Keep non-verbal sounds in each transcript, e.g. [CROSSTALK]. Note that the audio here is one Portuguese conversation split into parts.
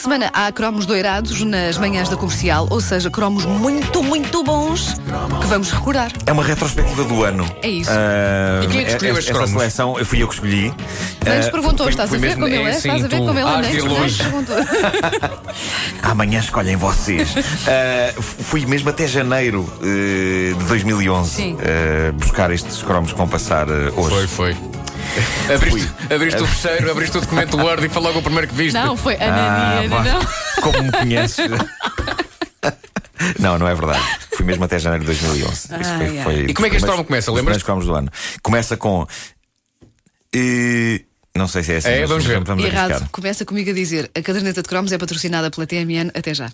semana há cromos doirados nas manhãs da comercial, ou seja, cromos muito, muito bons que vamos recordar. É uma retrospectiva do ano. É isso. Ah, E quem é que escolheu esta- estes esta cromos? seleção eu fui eu que escolhi. Antes Ah, perguntou, foi- estás foi a ver mesmo- como ele é? é, sim, estás a ver tu- como ele Ah, de longe. perguntou. [LAUGHS] Amanhã escolhem vocês. Ah, fui mesmo até janeiro eh, de 2011 Sim. eh, buscar estes cromos que vão passar eh, hoje. Foi, foi. [LAUGHS] Abriste, abriste o fecheiro, abriste o documento Word e foi logo o primeiro que viste. Não, foi Ah, Anania, vá. não? [LAUGHS] Como me conheces? não, não é verdade. Fui mesmo até janeiro de 2011. Isso Ai, foi, ai. foi E como é que este cromo começa? dos Lembras-te? do ano. Começa com. eh, não sei se é assim. É, vamos ver. Vamos Errado. Começa comigo a dizer: a caderneta de cromos é patrocinada pela TMN. Até já.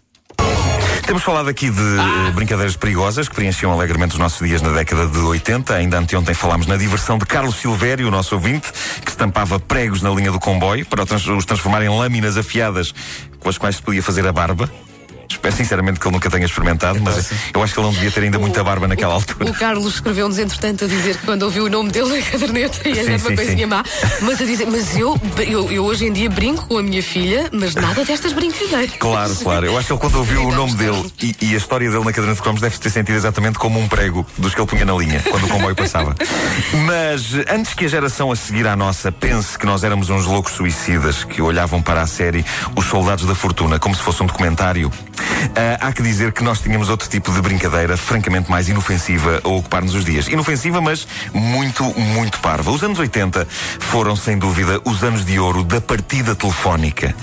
Temos falado aqui de eh, brincadeiras perigosas que preenchiam alegremente os nossos dias na década de 80. Ainda anteontem falámos na diversão de Carlos Silvério, o nosso ouvinte, que estampava pregos na linha do comboio para os transformar em lâminas afiadas com as quais se podia fazer a barba. Espero sinceramente que ele nunca tenha experimentado, mas eu acho que ele não devia ter ainda muita barba naquela altura. O Carlos escreveu-nos, entretanto, a dizer que quando ouviu o nome dele na caderneta ia Sim, era sim, uma coisinha sim. má, mas a dizer, mas eu, eu, eu hoje em dia brinco com a minha filha, mas nada destas brincadeiras. Claro, claro. Eu acho que ele, quando ouviu o nome dele e, e a história dele na caderneta de cromos, deve ter sentido exatamente como um prego dos que ele punha na linha quando o comboio passava. [LAUGHS] Mas antes que a geração a seguir à nossa pense que nós éramos uns loucos suicidas que olhavam para a série Os Soldados da Fortuna como se fosse um documentário, ah, há que dizer que nós tínhamos outro tipo de brincadeira, francamente mais inofensiva, a ocupar-nos os dias. Inofensiva, mas muito, muito parva. Os anos 80 foram, sem dúvida, os anos de ouro da partida telefónica.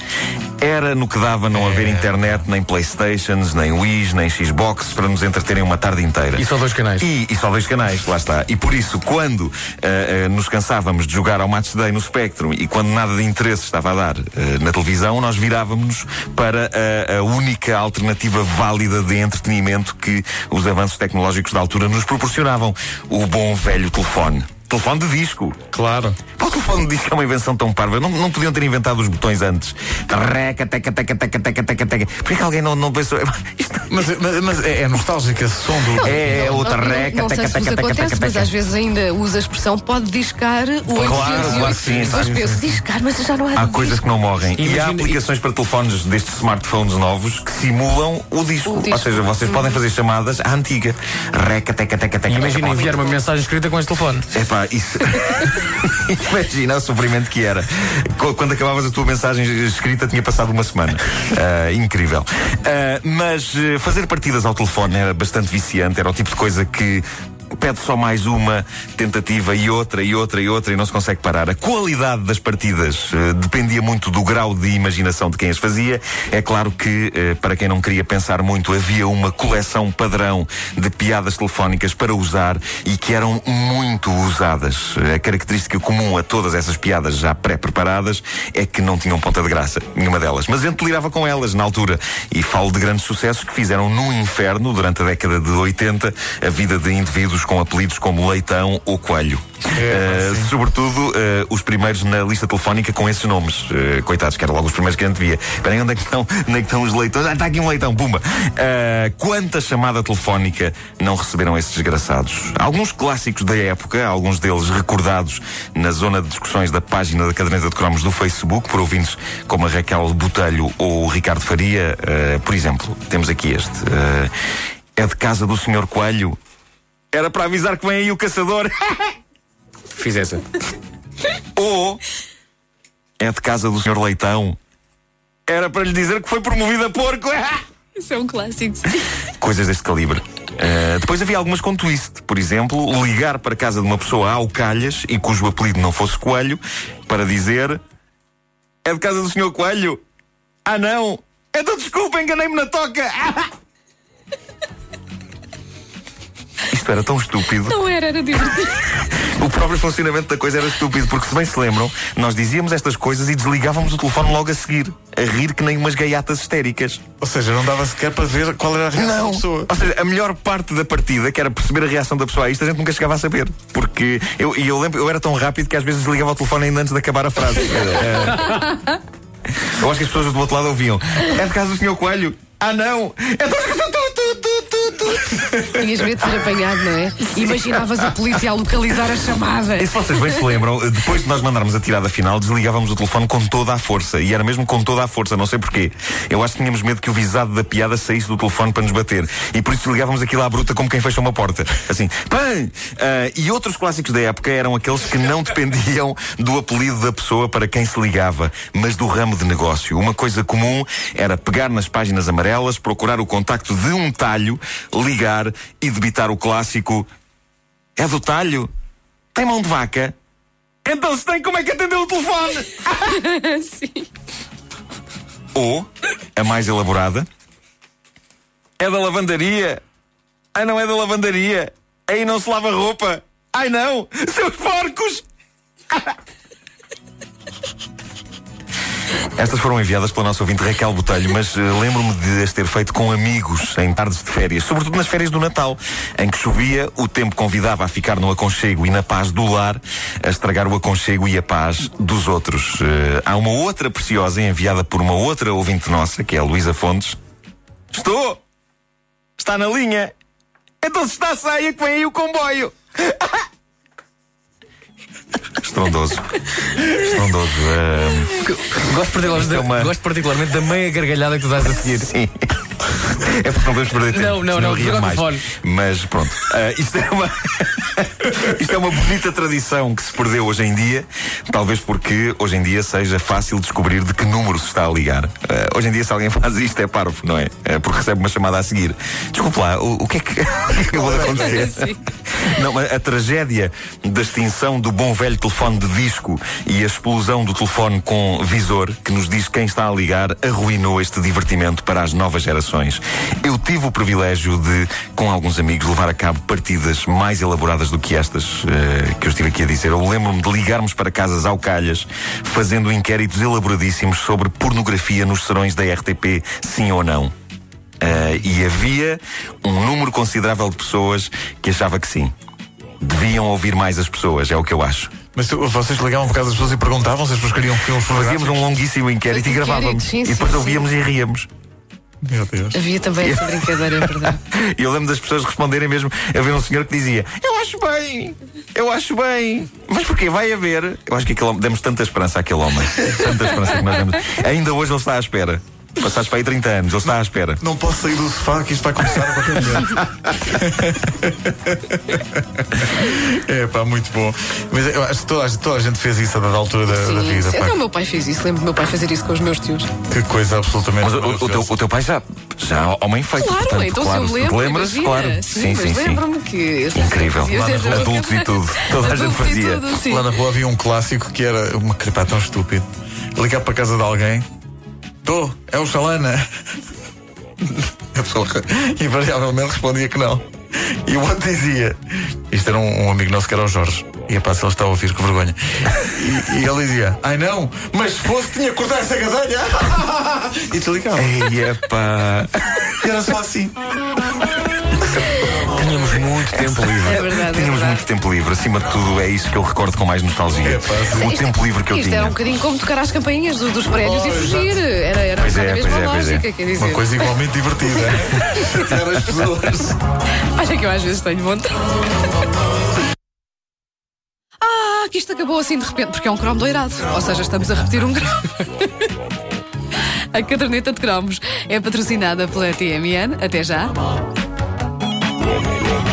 Era no que dava não haver internet, nem Playstations, nem Wii's, nem Xbox para nos entreterem uma tarde inteira. E só dois canais. E, e só dois canais, lá está. E por isso, quando ah, ah, nos cansávamos de jogar ao Match Day no Spectrum e quando nada de interesse estava a dar na televisão, nós virávamos para a, a única alternativa válida de entretenimento que os avanços tecnológicos da altura nos proporcionavam: o bom velho telefone. Telefone de disco. Claro. Pá, O telefone de disco é uma invenção tão parva. Não, não podiam ter inventado os botões antes. Reca, teca, teca, teca, teca, teca, teca. Por que alguém não, não pensou? [LAUGHS] Isto Mas, mas, mas é, é nostálgico esse som do. é outra Não- não- reca, Não sei teca, teca, teca, acontece, teca, mas teca. às vezes ainda usa a expressão pode discar o 808. claro que sim, sim, penso, discar, mas já não há Há coisas disco. que não morrem. E há aplicações para telefones destes smartphones novos que simulam o disco. O disco. Ou seja, vocês podem fazer chamadas à antiga. Reca, teca, teca, teca. Imagina teca, enviar uma mensagem escrita com este telefone. Isso. [LAUGHS] Imagina o sofrimento que era. Qu- Quando acabavas a tua mensagem escrita, tinha passado uma semana. Ah, incrível. Ah, mas eh, fazer partidas ao telefone era bastante viciante, era o tipo de coisa que. Pede só mais uma tentativa e outra e outra e outra e não se consegue parar. A qualidade das partidas eh, dependia muito do grau de imaginação de quem as fazia. É claro que, eh, para quem não queria pensar muito, havia uma coleção padrão de piadas telefónicas para usar e que eram muito usadas. A característica comum a todas essas piadas já pré-preparadas é que não tinham ponta de graça, nenhuma delas. Mas gente lidava com elas na altura. E falo de grandes sucessos que fizeram no inferno, durante a década de 80, a vida de indivíduos com apelidos como Leitão ou Coelho. Eh, sobretudo eh, os primeiros na lista telefónica com esses nomes. Eh, coitados, que eram logo os primeiros que a gente via. Espera aí, onde é que estão, onde é que estão os leitões? Ah, está aqui um leitão, pumba! Quanta chamada telefónica não receberam esses desgraçados? Alguns clássicos da época, alguns deles recordados na zona de discussões da página da caderneta de cromos do Facebook, por ouvintes como a Raquel Botelho ou o Ricardo Faria. Por exemplo, temos aqui este. É de casa do Senhor Coelho. Era para avisar que vem aí o caçador. [LAUGHS] Fiz essa. Ou é de casa do Sr. Leitão. Era para lhe dizer que foi promovido a porco. [LAUGHS] Isso é um clássico. Coisas deste calibre. Uh, depois havia algumas com twist. Por exemplo, ligar para casa de uma pessoa ao calhas e cujo apelido não fosse Coelho para dizer: É de casa do Sr. Coelho? Ah, não! Então desculpa, enganei-me na toca! [LAUGHS] Isto era tão estúpido. Não era, era divertido. [LAUGHS] O próprio funcionamento da coisa era estúpido, porque se bem se lembram, nós dizíamos estas coisas e desligávamos o telefone logo a seguir, a rir que nem umas gaiatas histéricas. Ou seja, não dava sequer para ver qual era a reação da pessoa. Ou seja, a melhor parte da partida, que era perceber a reação da pessoa a isto, a gente nunca chegava a saber. Porque eu, e eu lembro, eu era tão rápido que às vezes desligava o telefone ainda antes de acabar a frase. [LAUGHS] É, eu acho que as pessoas do outro lado ouviam. É de casa do Sr. Coelho? Ah, não! É de casa do tu, tu, Tinhas medo de ser apanhado, não é? Imaginavas a polícia a localizar a chamada. E se vocês bem se lembram, depois de nós mandarmos a tirada final, desligávamos o telefone com toda a força. E era mesmo com toda a força, não sei porquê. Eu acho que tínhamos medo que o visado da piada saísse do telefone para nos bater. E por isso desligávamos aquilo à bruta como quem fecha uma porta. Assim, pã! Ah, e outros clássicos da época eram aqueles que não dependiam do apelido da pessoa para quem se ligava, mas do ramo de negócio. Uma coisa comum era pegar nas páginas amarelas, procurar o contacto de um talho, ligar e debitar o clássico é do talho? Tem mão de vaca? Então se tem, como é que atendeu o telefone? [LAUGHS] Sim. Ou, a mais elaborada, é da lavandaria. Ai, não é da lavandaria. Aí não se lava roupa. Ai, não! Seus porcos! [LAUGHS] Estas foram enviadas pela nossa ouvinte Raquel Botelho, mas eh, lembro-me de as ter feito com amigos em tardes de férias, sobretudo nas férias do Natal, em que chovia, o tempo convidava a ficar no aconchego e na paz do lar, a estragar o aconchego e a paz dos outros. Eh, há uma outra preciosa enviada por uma outra ouvinte nossa, que é a Luísa Fontes. Estou! Está na linha! Então se está saia que vem aí o comboio! [LAUGHS] Estrondoso. Estrondoso. eh, Gosto particularmente, é gosto particularmente da meia gargalhada que tu dás a seguir. Sim. É porque não podemos perder tempo. Não, não, não, ria joga o mais. Mas pronto. Ah, isto, é uma... [LAUGHS] isto é uma bonita tradição que se perdeu hoje em dia. Talvez porque hoje em dia seja fácil descobrir de que número se está a ligar. Ah, hoje em dia, se alguém faz isto, é parvo, não é? Ah, porque recebe uma chamada a seguir. Desculpe lá, o, o que é que, [LAUGHS] acabou de acontecer? Não, mas a tragédia da extinção do bom velho telefone de disco e a explosão do telefone com visor, que nos diz quem está a ligar, arruinou este divertimento para as novas gerações. Eu tive o privilégio de, com alguns amigos, levar a cabo partidas mais elaboradas do que estas eh, que eu estive aqui a dizer. Eu lembro-me de ligarmos para casas ao calhas, fazendo inquéritos elaboradíssimos sobre pornografia nos serões da RTP, sim ou não. Uh, e havia um número considerável de pessoas que achava que sim. Deviam ouvir mais as pessoas, é o que eu acho. Mas tu- vocês ligavam por causa das pessoas e perguntavam se as pessoas queriam filmes Fazíamos um longuíssimo inquérito e gravávamos. sim, e sim, depois sim. ouvíamos e ríamos. Meu Deus. Havia também essa brincadeira, é verdade. E [LAUGHS] eu lembro das pessoas responderem mesmo. Havia um senhor que dizia: Eu acho bem, eu acho bem. Mas porquê? Vai haver. Eu acho que aquele homem, demos tanta esperança àquele homem. Tanta esperança que nós demos. Ainda hoje ele está à espera. Passados para aí 30 anos, ele está à espera. Não posso sair do sofá que isto vai começar a qualquer momento. [LAUGHS] é pá, muito bom. Mas eu acho que toda, a gente- toda a gente fez isso a dada altura da, da Sim, vida. sim. Até o meu pai fez isso. Lembro do meu pai fazer isso com os meus tios. Que coisa absolutamente. Mas o, o teu, o teu pai já, já homem feito. Claro, portanto, então claro, se eu lembro. lembras? imagina. Claro. Sim, mas lembro-me que. Incrível. Eu- Adultos e tudo. Toda a gente fazia. tudo, sim. Lá na rua havia um clássico que era uma crepá tão estúpido. Ligar para a casa de alguém. Tô, é o Xalana. A pessoa invariavelmente respondia que não. E o outro dizia: Isto era um, um amigo nosso que era o Jorge. E pá, se ele está a ouvir, que vergonha. E, e ele dizia: Ai não, mas se fosse, tinha que cortar essa gadanha. [LAUGHS] E desligava. E era só assim. Tínhamos muito tempo [LAUGHS] livre. É verdade, é Tínhamos verdade. muito tempo livre. Acima de tudo, é isso que eu recordo com mais nostalgia. É, o Isto- tempo livre que eu Isto tinha. era um bocadinho como tocar às campainhas do- dos prédios Oh, e fugir. Era, era Pois é, pois é, pois é. lógica, quer dizer. Uma coisa igualmente divertida. [LAUGHS] Chatear as pessoas. Olha que eu às vezes tenho vontade. [LAUGHS] Ah, que isto acabou assim de repente, porque é um cromo doirado. Ou seja, estamos a repetir um cromo. A caderneta de cromos é patrocinada pela TMN. Até já. Rock, rock.